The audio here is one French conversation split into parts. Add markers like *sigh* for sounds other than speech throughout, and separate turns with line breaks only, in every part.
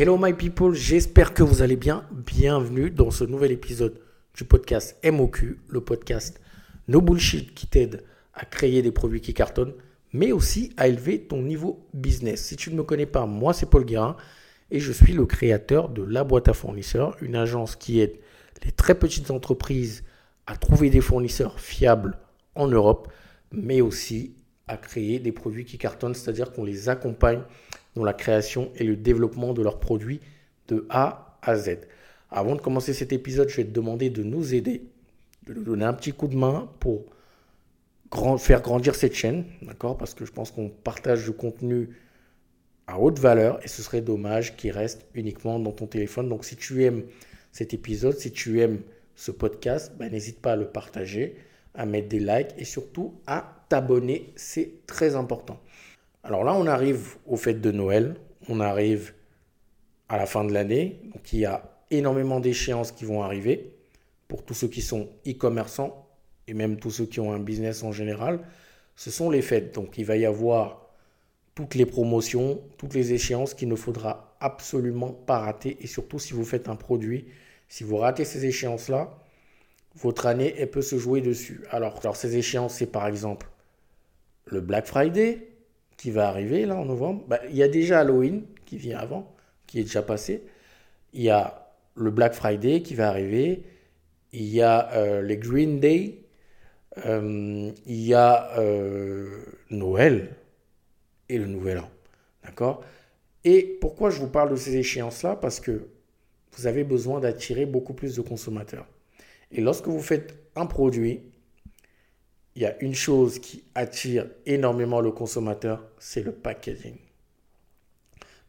Hello my people, j'espère que vous allez bien. Bienvenue dans ce nouvel épisode du podcast MOQ, le podcast No Bullshit qui t'aide à créer des produits qui cartonnent, mais aussi à élever ton niveau business. Si tu ne me connais pas, moi c'est Paul Guérin et je suis le créateur de La Boîte à Fournisseurs, une agence qui aide les très petites entreprises à trouver des fournisseurs fiables en Europe, mais aussi à créer des produits qui cartonnent, c'est-à-dire qu'on les accompagne la création et le développement de leurs produits de A à Z. Avant de commencer cet épisode, je vais te demander de nous aider, de nous donner un petit coup de main pour faire grandir cette chaîne, d'accord? Parce que je pense qu'on partage du contenu à haute valeur et ce serait dommage qu'il reste uniquement dans ton téléphone. Donc si tu aimes cet épisode, si tu aimes ce podcast, ben, n'hésite pas à le partager, à mettre des likes et surtout à t'abonner, c'est très important. Alors là, on arrive aux fêtes de Noël, on arrive à la fin de l'année, donc il y a énormément d'échéances qui vont arriver pour tous ceux qui sont e-commerçants et même tous ceux qui ont un business en général. Ce sont les fêtes, donc il va y avoir toutes les promotions, toutes les échéances qu'il ne faudra absolument pas rater et surtout si vous faites un produit, si vous ratez ces échéances-là, votre année, elle peut se jouer dessus. Alors, alors ces échéances, c'est par exemple le Black Friday qui va arriver là en novembre. Bah, il y a déjà Halloween qui vient avant, qui est déjà passé. Il y a le Black Friday qui va arriver. Il y a euh, les Green Day. Euh, il y a euh, Noël et le Nouvel An. D'accord? Et pourquoi je vous parle de ces échéances-là? Parce que vous avez besoin d'attirer beaucoup plus de consommateurs. Et lorsque vous faites un produit, il y a une chose qui attire énormément le consommateur, c'est le packaging.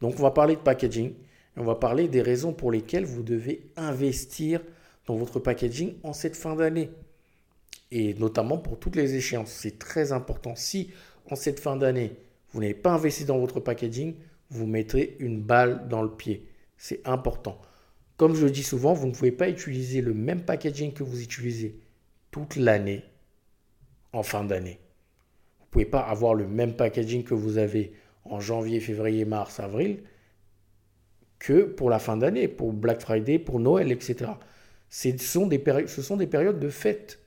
Donc on va parler de packaging et on va parler des raisons pour lesquelles vous devez investir dans votre packaging en cette fin d'année. Et notamment pour toutes les échéances. C'est très important. Si en cette fin d'année, vous n'avez pas investi dans votre packaging, vous mettrez une balle dans le pied. C'est important. Comme je le dis souvent, vous ne pouvez pas utiliser le même packaging que vous utilisez toute l'année en fin d'année. Vous ne pouvez pas avoir le même packaging que vous avez en janvier, février, mars, avril que pour la fin d'année, pour Black Friday, pour Noël, etc. Ce sont, des ce sont des périodes de fête.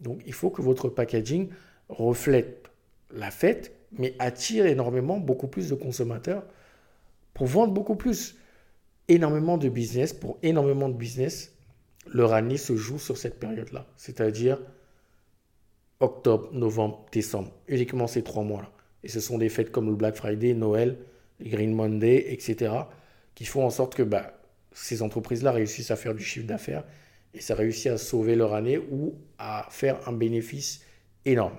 Donc il faut que votre packaging reflète la fête, mais attire énormément beaucoup plus de consommateurs pour vendre beaucoup plus. Énormément de business, pour énormément de business, leur année se joue sur cette période-là. C'est-à-dire octobre, novembre, décembre. Uniquement ces trois mois-là. Et ce sont des fêtes comme le Black Friday, Noël, Green Monday, etc. qui font en sorte que bah, ces entreprises-là réussissent à faire du chiffre d'affaires et ça réussit à sauver leur année ou à faire un bénéfice énorme.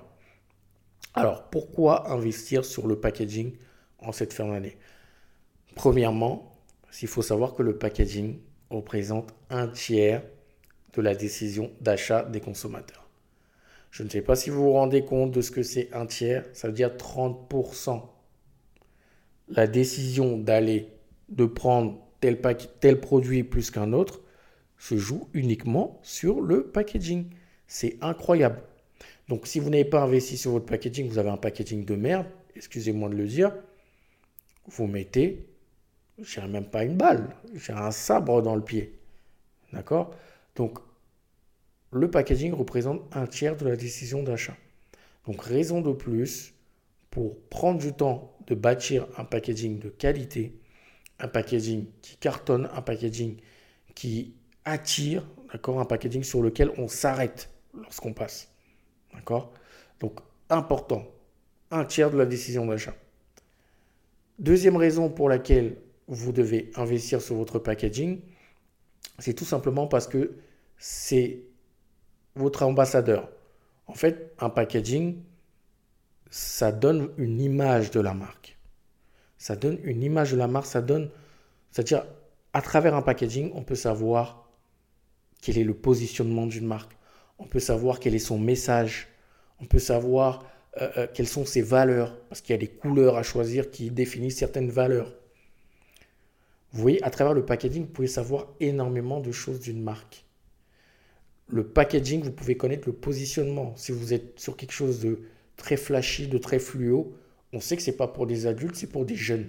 Alors, pourquoi investir sur le packaging en cette fin d'année? Premièrement, il faut savoir que le packaging représente un tiers de la décision d'achat des consommateurs. Je ne sais pas si vous vous rendez compte de ce que c'est un tiers, ça veut dire 30%. La décision d'aller, de prendre tel, produit plus qu'un autre, se joue uniquement sur le packaging. C'est incroyable. Donc si vous n'avez pas investi sur votre packaging, vous avez un packaging de merde, excusez-moi de le dire, vous mettez, je même pas une balle, j'ai un sabre dans le pied. D'accord? Le packaging représente un tiers de la décision d'achat. Donc raison de plus pour prendre du temps de bâtir un packaging de qualité, un packaging qui cartonne, un packaging qui attire, d'accord, un packaging sur lequel on s'arrête lorsqu'on passe. D'accord Donc important, un tiers de la décision d'achat. Deuxième raison pour laquelle vous devez investir sur votre packaging, c'est tout simplement parce que c'est votre ambassadeur. En fait, un packaging, ça donne une image de la marque. Ça donne une image de la marque, ça donne, c'est-à-dire, à travers un packaging, on peut savoir quel est le positionnement d'une marque, on peut savoir quel est son message, on peut savoir euh, euh, quelles sont ses valeurs, parce qu'il y a des couleurs à choisir qui définissent certaines valeurs. Vous voyez, à travers le packaging, vous pouvez savoir énormément de choses d'une marque le packaging, vous pouvez connaître le positionnement. Si vous êtes sur quelque chose de très flashy, de très fluo, on sait que ce n'est pas pour des adultes, c'est pour des jeunes.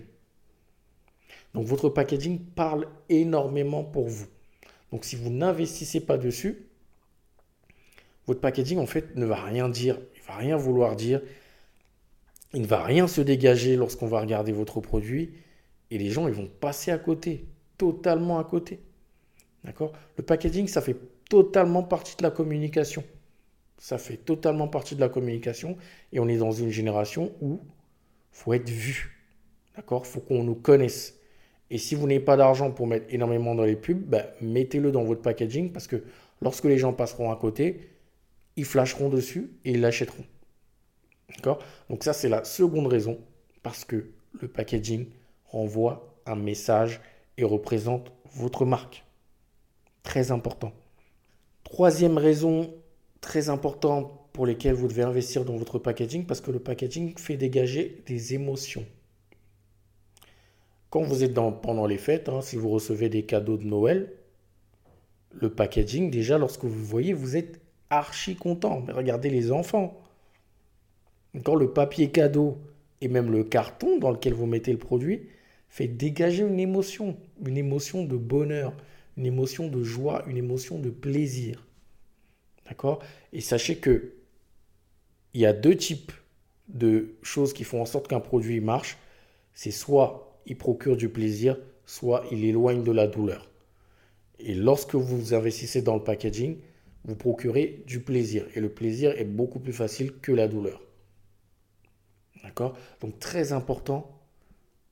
Donc votre packaging parle énormément pour vous. Donc si vous n'investissez pas dessus, votre packaging en fait ne va rien dire, il va rien vouloir dire, il ne va rien se dégager lorsqu'on va regarder votre produit et les gens ils vont passer à côté, totalement à côté. D'accord? Le packaging ça fait totalement partie de la communication. Ça fait totalement partie de la communication et on est dans une génération où faut être vu. D'accord? Faut qu'on nous connaisse. Et si vous n'avez pas d'argent pour mettre énormément dans les pubs, ben, mettez-le dans votre packaging parce que lorsque les gens passeront à côté, ils flasheront dessus et ils l'achèteront. D'accord? Donc ça, c'est la seconde raison parce que le packaging renvoie un message et représente votre marque. Très important. Troisième raison très importante pour lesquelles vous devez investir dans votre packaging parce que le packaging fait dégager des émotions. Quand vous êtes dans, pendant les fêtes, hein, si vous recevez des cadeaux de Noël, le packaging, déjà, lorsque vous voyez, vous êtes archi content. Mais regardez les enfants. Quand le papier cadeau et même le carton dans lequel vous mettez le produit fait dégager une émotion, une émotion de bonheur, une émotion de joie, une émotion de plaisir. D'accord? Et sachez que il y a deux types de choses qui font en sorte qu'un produit marche. C'est soit il procure du plaisir, soit il éloigne de la douleur. Et lorsque vous investissez dans le packaging, vous procurez du plaisir. Et le plaisir est beaucoup plus facile que la douleur. D'accord? Donc très important,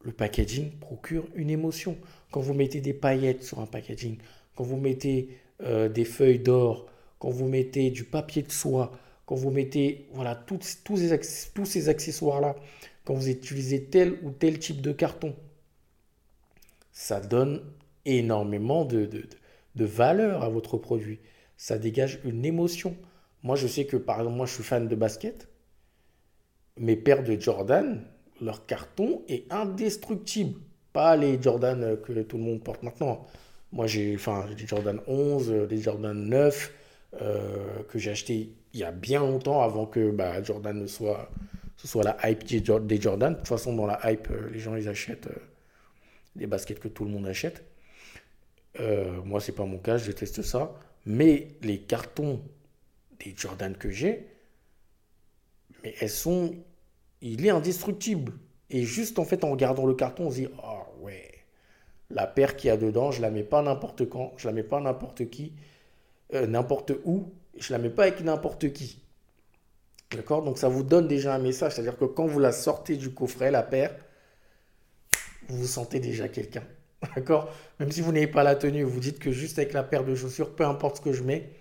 le packaging procure une émotion. Quand vous mettez des paillettes sur un packaging, quand vous mettez euh, des feuilles d'or, quand vous mettez du papier de soie, quand vous mettez voilà, tous, tous ces accessoires-là, quand vous utilisez tel ou tel type de carton, ça donne énormément de, de, valeur à votre produit. Ça dégage une émotion. Moi, je sais que, par exemple, moi, je suis fan de basket. Mes paires de Jordan, leur carton est indestructible. Pas les Jordan que tout le monde porte maintenant. Moi, j'ai enfin, des Jordan 11, des Jordan 9 euh, que j'ai acheté il y a bien longtemps avant que bah, Jordan ne soit ce soit la hype des Jordan. De toute façon, dans la hype, euh, les gens, ils achètent euh, des baskets que tout le monde achète. Euh, moi, c'est pas mon cas, je déteste ça. Mais les cartons des Jordan que j'ai, mais elles sont. Il est indestructible. Et juste en fait, en regardant le carton, on se dit Ah ouais, la paire qu'il y a dedans, je la mets pas n'importe quand, je la mets pas n'importe qui, n'importe où, je la mets pas avec n'importe qui. D'accord? Donc ça vous donne déjà un message. C'est-à-dire que quand vous la sortez du coffret, la paire, vous vous sentez déjà quelqu'un. *laughs* D'accord? Même si vous n'avez pas la tenue, vous dites que juste avec la paire de chaussures, peu importe ce que je mets,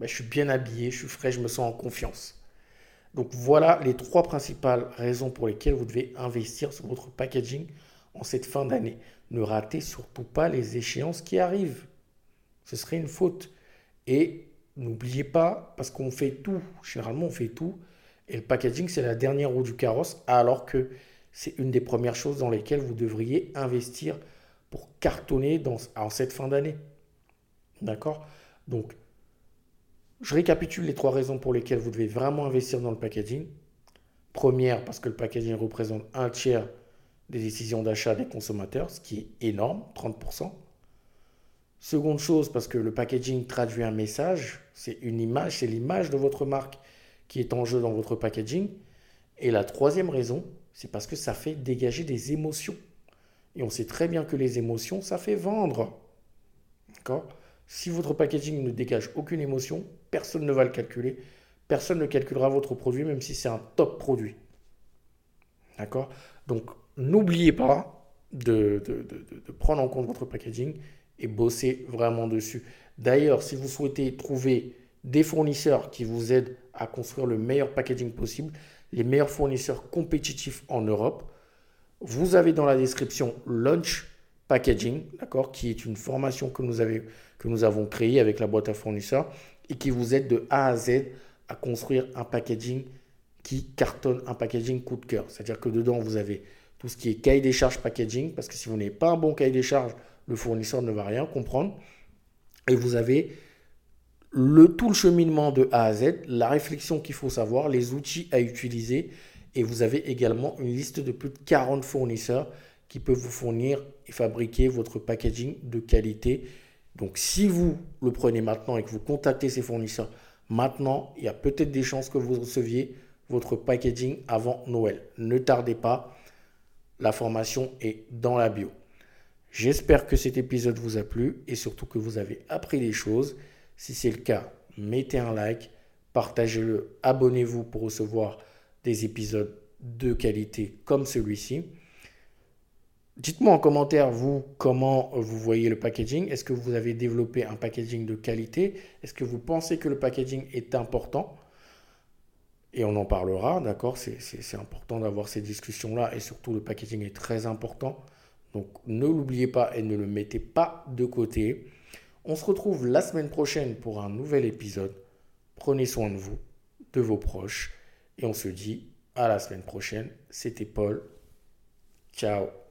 ben, je suis bien habillé, je suis frais, je me sens en confiance. Donc voilà les trois principales raisons pour lesquelles vous devez investir sur votre packaging en cette fin d'année. Ne ratez surtout pas les échéances qui arrivent. Ce serait une faute. Et N'oubliez pas, parce qu'on fait tout, généralement on fait tout, et le packaging c'est la dernière roue du carrosse, alors que c'est une des premières choses dans lesquelles vous devriez investir pour cartonner dans, en cette fin d'année. D'accord? Donc, je récapitule les trois raisons pour lesquelles vous devez vraiment investir dans le packaging. Première, parce que le packaging représente un tiers des décisions d'achat des consommateurs, ce qui est énorme, 30%. Seconde chose, parce que le packaging traduit un message, c'est une image, c'est l'image de votre marque qui est en jeu dans votre packaging. Et la troisième raison, c'est parce que ça fait dégager des émotions. Et on sait très bien que les émotions, ça fait vendre. D'accord? Si votre packaging ne dégage aucune émotion, personne ne va le calculer. Personne ne calculera votre produit, même si c'est un top produit. D'accord? Donc, n'oubliez pas de, prendre en compte votre packaging et bosser vraiment dessus. D'ailleurs, si vous souhaitez trouver des fournisseurs qui vous aident à construire le meilleur packaging possible, les meilleurs fournisseurs compétitifs en Europe, vous avez dans la description Launch Packaging, d'accord, qui est une formation que nous, avons créée avec la boîte à fournisseurs et qui vous aide de A à Z à construire un packaging qui cartonne, un packaging coup de cœur. C'est-à-dire que dedans, vous avez tout ce qui est cahier des charges packaging, parce que si vous n'avez pas un bon cahier des charges, le fournisseur ne va rien comprendre. Et vous avez tout le cheminement de A à Z, la réflexion qu'il faut savoir, les outils à utiliser. Et vous avez également une liste de plus de 40 fournisseurs qui peuvent vous fournir et fabriquer votre packaging de qualité. Donc si vous le prenez maintenant et que vous contactez ces fournisseurs maintenant, il y a peut-être des chances que vous receviez votre packaging avant Noël. Ne tardez pas, la formation est dans la bio. J'espère que cet épisode vous a plu et surtout que vous avez appris des choses. Si c'est le cas, mettez un like, partagez-le, abonnez-vous pour recevoir des épisodes de qualité comme celui-ci. Dites-moi en commentaire, vous, comment vous voyez le packaging. Est-ce que vous avez développé un packaging de qualité? Est-ce que vous pensez que le packaging est important? Et on en parlera, d'accord? C'est important d'avoir ces discussions-là et surtout le packaging est très important. Donc ne l'oubliez pas et ne le mettez pas de côté. On se retrouve la semaine prochaine pour un nouvel épisode. Prenez soin de vous, de vos proches et on se dit à la semaine prochaine. C'était Paul. Ciao